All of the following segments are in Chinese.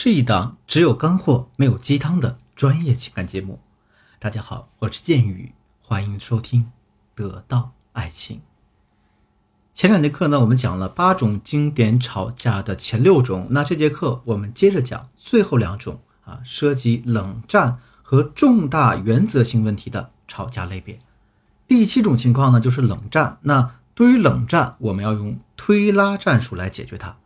是一档只有干货没有鸡汤的专业情感节目。大家好，我是剑宇，欢迎收听《得到爱情》。前两节课呢，我们讲了八种经典吵架的前六种，那这节课我们接着讲最后两种啊，涉及冷战和重大原则性问题的吵架类别。第七种情况呢，就是冷战。那对于冷战，我们要用推拉战术来解决它。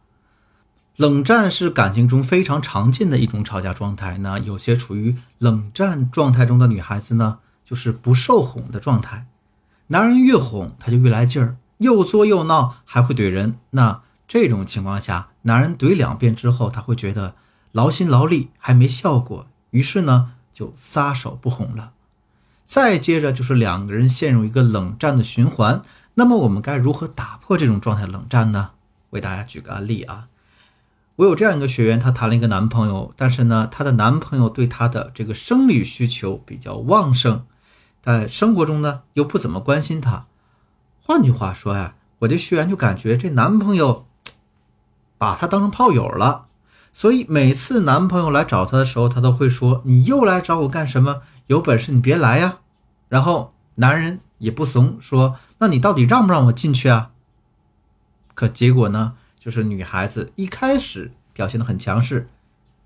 冷战是感情中非常常见的一种吵架状态。那有些处于冷战状态中的女孩子呢，就是不受哄的状态。男人越哄，她就越来劲儿，又作又闹，还会怼人。那这种情况下，男人怼两遍之后，他会觉得劳心劳力还没效果，于是呢就撒手不哄了。再接着就是两个人陷入一个冷战的循环。那么我们该如何打破这种状态冷战呢？为大家举个案例啊。我有这样一个学员，她谈了一个男朋友，但是呢，她的男朋友对她的这个生理需求比较旺盛，但生活中呢又不怎么关心她。换句话说呀，我这学员就感觉这男朋友把她当成炮友了，所以每次男朋友来找她的时候，她都会说：“你又来找我干什么？有本事你别来呀！”然后男人也不怂，说：“那你到底让不让我进去啊？”可结果呢？就是女孩子一开始表现的很强势，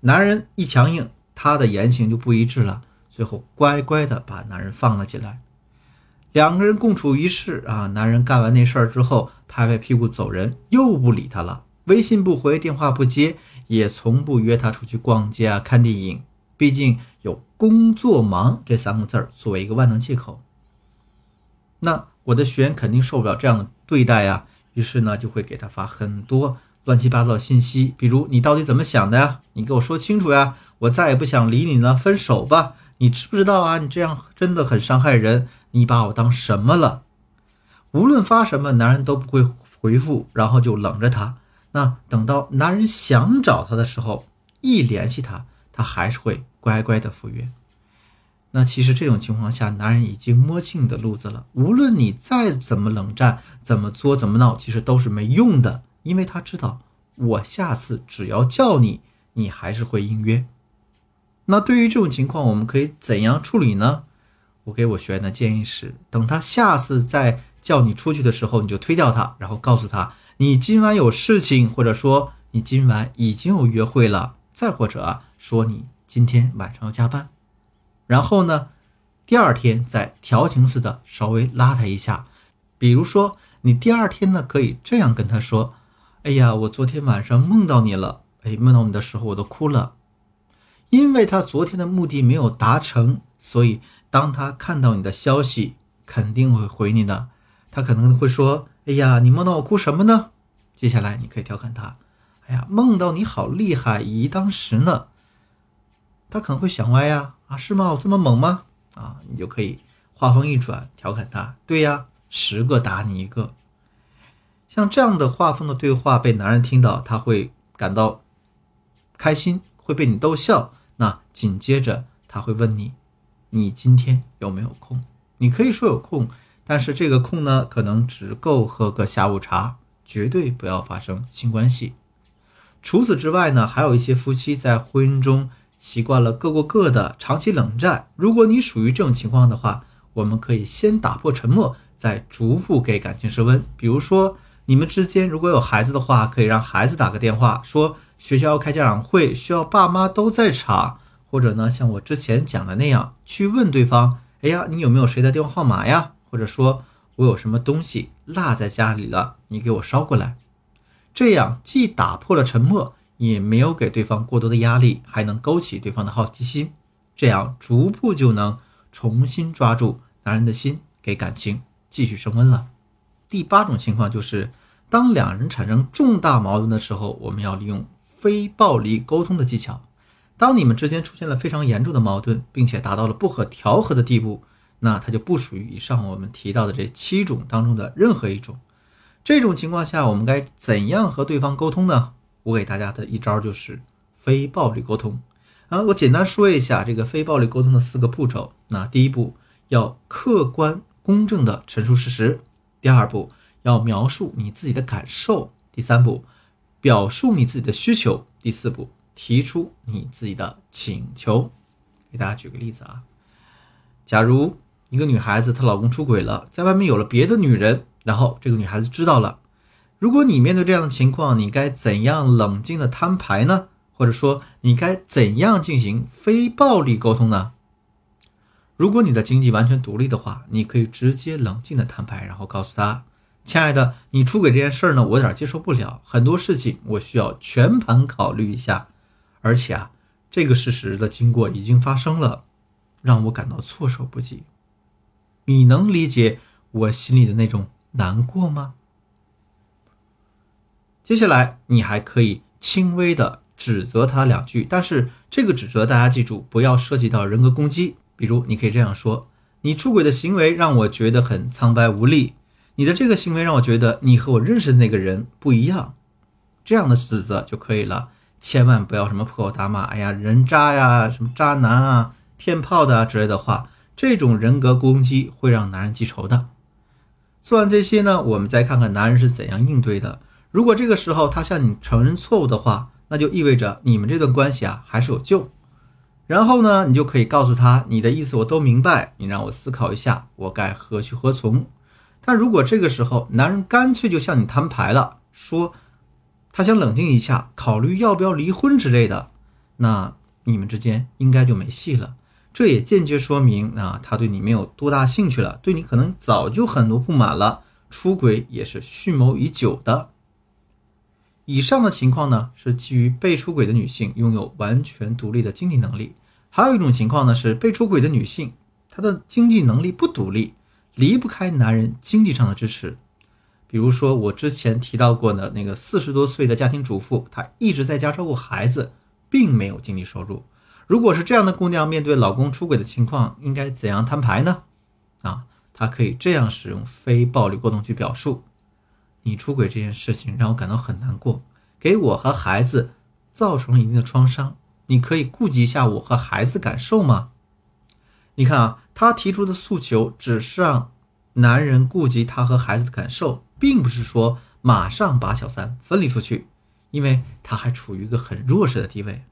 男人一强硬，她的言行就不一致了。最后乖乖的把男人放了进来，两个人共处一室啊。男人干完那事儿之后，拍拍屁股走人，又不理她了，微信不回，电话不接，也从不约她出去逛街啊、看电影。毕竟有工作忙这三个字儿作为一个万能借口。那我的学员肯定受不了这样的对待呀。于是呢，就会给他发很多乱七八糟的信息，比如你到底怎么想的呀？你给我说清楚呀！我再也不想理你了，分手吧！你知不知道啊？你这样真的很伤害人，你把我当什么了？无论发什么，男人都不会回复，然后就冷着他。那等到男人想找他的时候，一联系他，他还是会乖乖的赴约。那其实这种情况下，男人已经摸清你的路子了。无论你再怎么冷战、怎么作、怎么闹，其实都是没用的，因为他知道我下次只要叫你，你还是会应约。那对于这种情况，我们可以怎样处理呢？我给我学员的建议是：等他下次再叫你出去的时候，你就推掉他，然后告诉他你今晚有事情，或者说你今晚已经有约会了，再或者说你今天晚上要加班。然后呢，第二天再调情似的稍微拉他一下，比如说你第二天呢可以这样跟他说：“哎呀，我昨天晚上梦到你了，哎，梦到你的时候我都哭了。”因为他昨天的目的没有达成，所以当他看到你的消息，肯定会回你的。他可能会说：“哎呀，你梦到我哭什么呢？”接下来你可以调侃他：“哎呀，梦到你好厉害，以一当十呢。”他可能会想歪呀。啊，是吗？我这么猛吗？啊，你就可以话锋一转，调侃他。对呀，十个打你一个。像这样的画风的对话被男人听到，他会感到开心，会被你逗笑。那紧接着他会问你：你今天有没有空？你可以说有空，但是这个空呢，可能只够喝个下午茶，绝对不要发生性关系。除此之外呢，还有一些夫妻在婚姻中。习惯了各过各的，长期冷战。如果你属于这种情况的话，我们可以先打破沉默，再逐步给感情升温。比如说，你们之间如果有孩子的话，可以让孩子打个电话，说学校要开家长会，需要爸妈都在场。或者呢，像我之前讲的那样，去问对方：“哎呀，你有没有谁的电话号码呀？”或者说我有什么东西落在家里了，你给我捎过来。这样既打破了沉默。也没有给对方过多的压力，还能勾起对方的好奇心，这样逐步就能重新抓住男人的心，给感情继续升温了。第八种情况就是，当两人产生重大矛盾的时候，我们要利用非暴力沟通的技巧。当你们之间出现了非常严重的矛盾，并且达到了不可调和的地步，那它就不属于以上我们提到的这七种当中的任何一种。这种情况下，我们该怎样和对方沟通呢？我给大家的一招就是非暴力沟通啊！我简单说一下这个非暴力沟通的四个步骤。那第一步要客观公正的陈述事实，第二步要描述你自己的感受，第三步表述你自己的需求，第四步提出你自己的请求。给大家举个例子啊，假如一个女孩子她老公出轨了，在外面有了别的女人，然后这个女孩子知道了，如果你面对这样的情况，你该怎样冷静的摊牌呢？或者说你该怎样进行非暴力沟通呢？如果你的经济完全独立的话，你可以直接冷静的摊牌，然后告诉他：“亲爱的，你出轨这件事儿呢，我有点接受不了，很多事情我需要全盘考虑一下，而且啊，这个事实的经过已经发生了，让我感到措手不及。你能理解我心里的那种难过吗？”接下来，你还可以轻微的指责他两句，但是这个指责大家记住，不要涉及到人格攻击。比如，你可以这样说：“你出轨的行为让我觉得很苍白无力，你的这个行为让我觉得你和我认识的那个人不一样。”这样的指责就可以了，千万不要什么破口大骂，哎呀，人渣呀，什么渣男啊，骗炮的啊之类的话，这种人格攻击会让男人记仇的。做完这些呢，我们再看看男人是怎样应对的。如果这个时候他向你承认错误的话，那就意味着你们这段关系啊还是有救。然后呢，你就可以告诉他，你的意思我都明白，你让我思考一下，我该何去何从。但如果这个时候男人干脆就向你摊牌了，说他想冷静一下，考虑要不要离婚之类的，那你们之间应该就没戏了。这也间接说明啊，他对你没有多大兴趣了，对你可能早就很多不满了，出轨也是蓄谋已久的。以上的情况呢，是基于被出轨的女性拥有完全独立的经济能力；还有一种情况呢，是被出轨的女性她的经济能力不独立，离不开男人经济上的支持。比如说我之前提到过的那个四十多岁的家庭主妇，她一直在家照顾孩子，并没有经济收入。如果是这样的姑娘，面对老公出轨的情况，应该怎样摊牌呢？啊，她可以这样使用非暴力沟通去表述。你出轨这件事情让我感到很难过，给我和孩子造成了一定的创伤。你可以顾及一下我和孩子感受吗？你看啊，他提出的诉求只是让男人顾及他和孩子的感受，并不是说马上把小三分离出去，因为他还处于一个很弱势的地位。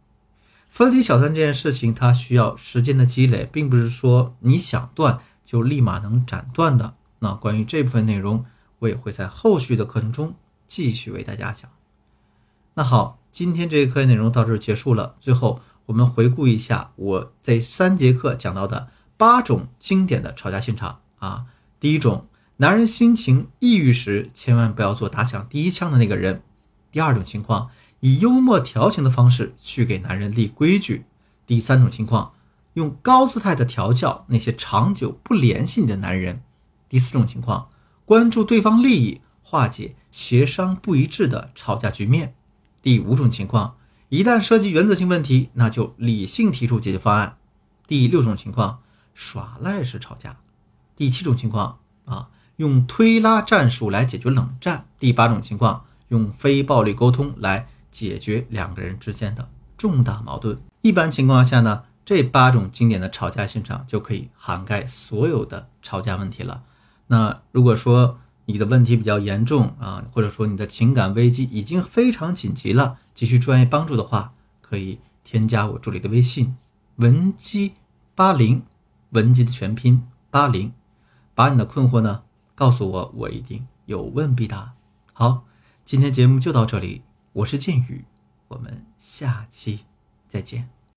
分离小三这件事情，它需要时间的积累，并不是说你想断就立马能斩断的。那关于这部分内容。我也会在后续的课程中继续为大家讲。那好，今天这一课内容到这结束了。最后，我们回顾一下我这三节课讲到的八种经典的吵架现场啊。第一种，男人心情抑郁时，千万不要做打响第一枪的那个人。第二种情况，以幽默调情的方式去给男人立规矩。第三种情况，用高姿态的调教那些长久不联系你的男人。第四种情况。关注对方利益，化解协商不一致的吵架局面。第五种情况，一旦涉及原则性问题，那就理性提出解决方案。第六种情况，耍赖式吵架。第七种情况啊，用推拉战术来解决冷战。第八种情况，用非暴力沟通来解决两个人之间的重大矛盾。一般情况下呢，这八种经典的吵架现场就可以涵盖所有的吵架问题了。那如果说你的问题比较严重啊，或者说你的情感危机已经非常紧急了，急需专业帮助的话，可以添加我助理的微信文姬八零，文集的全拼八零，把你的困惑呢告诉我，我一定有问必答。好，今天节目就到这里，我是剑宇，我们下期再见。